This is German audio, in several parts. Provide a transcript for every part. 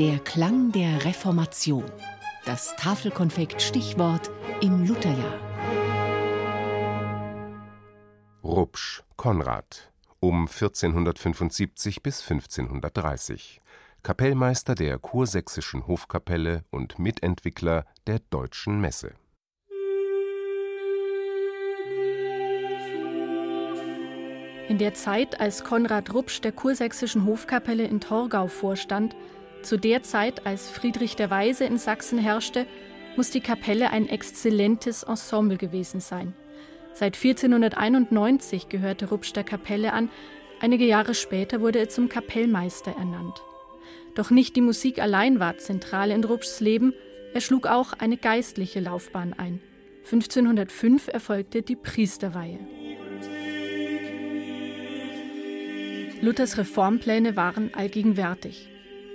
Der Klang der Reformation. Das Tafelkonfekt Stichwort im Lutherjahr. Rupsch, Konrad, um 1475 bis 1530. Kapellmeister der kursächsischen Hofkapelle und Mitentwickler der Deutschen Messe. In der Zeit, als Konrad Rupsch der kursächsischen Hofkapelle in Torgau vorstand, zu der Zeit, als Friedrich der Weise in Sachsen herrschte, muss die Kapelle ein exzellentes Ensemble gewesen sein. Seit 1491 gehörte Rupsch der Kapelle an, einige Jahre später wurde er zum Kapellmeister ernannt. Doch nicht die Musik allein war zentral in Rupschs Leben, er schlug auch eine geistliche Laufbahn ein. 1505 erfolgte die Priesterweihe. Luthers Reformpläne waren allgegenwärtig.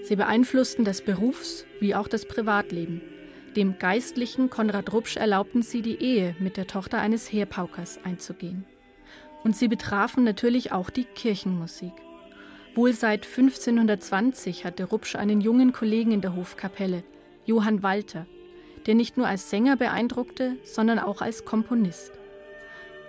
Sie beeinflussten das Berufs- wie auch das Privatleben. Dem geistlichen Konrad Rupsch erlaubten sie, die Ehe mit der Tochter eines Heerpaukers einzugehen. Und sie betrafen natürlich auch die Kirchenmusik. Wohl seit 1520 hatte Rupsch einen jungen Kollegen in der Hofkapelle, Johann Walter, der nicht nur als Sänger beeindruckte, sondern auch als Komponist.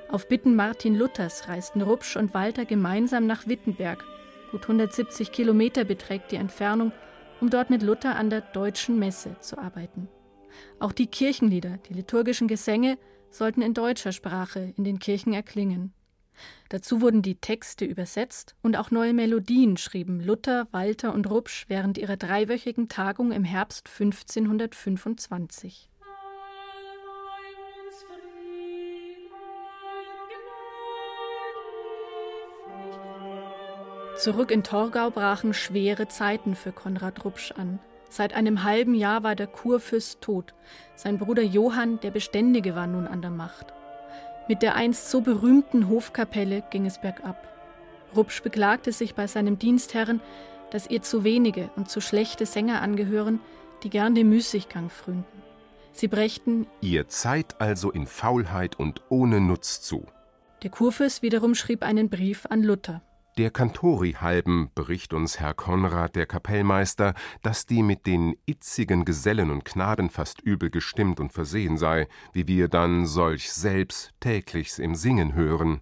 Auf Bitten Martin Luthers reisten Rupsch und Walter gemeinsam nach Wittenberg Gut 170 Kilometer beträgt die Entfernung, um dort mit Luther an der deutschen Messe zu arbeiten. Auch die Kirchenlieder, die liturgischen Gesänge sollten in deutscher Sprache in den Kirchen erklingen. Dazu wurden die Texte übersetzt und auch neue Melodien schrieben Luther, Walter und Rupsch während ihrer dreiwöchigen Tagung im Herbst 1525. Zurück in Torgau brachen schwere Zeiten für Konrad Rupsch an. Seit einem halben Jahr war der Kurfürst tot. Sein Bruder Johann, der Beständige, war nun an der Macht. Mit der einst so berühmten Hofkapelle ging es bergab. Rupsch beklagte sich bei seinem Dienstherren, dass ihr zu wenige und zu schlechte Sänger angehören, die gern dem Müßiggang frönten. Sie brächten Ihr Zeit also in Faulheit und ohne Nutz zu. Der Kurfürst wiederum schrieb einen Brief an Luther. Der Kantori halben bericht uns Herr Konrad, der Kapellmeister, dass die mit den itzigen Gesellen und Knaben fast übel gestimmt und versehen sei, wie wir dann solch selbst täglichs im Singen hören.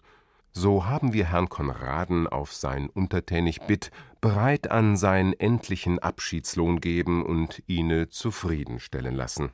So haben wir Herrn Konraden auf sein untertänig Bitt bereit an sein endlichen Abschiedslohn geben und ihne zufriedenstellen lassen.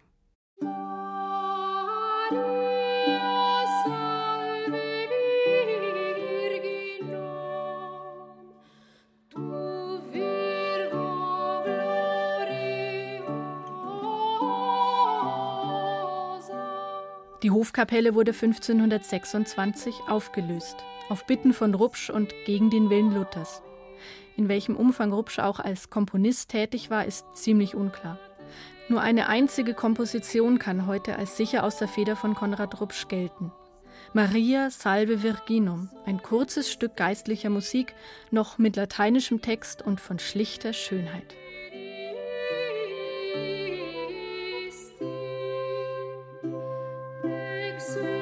Die Hofkapelle wurde 1526 aufgelöst, auf Bitten von Rupsch und gegen den Willen Luthers. In welchem Umfang Rupsch auch als Komponist tätig war, ist ziemlich unklar. Nur eine einzige Komposition kann heute als sicher aus der Feder von Konrad Rupsch gelten. Maria Salve Virginum, ein kurzes Stück geistlicher Musik, noch mit lateinischem Text und von schlichter Schönheit. sweet.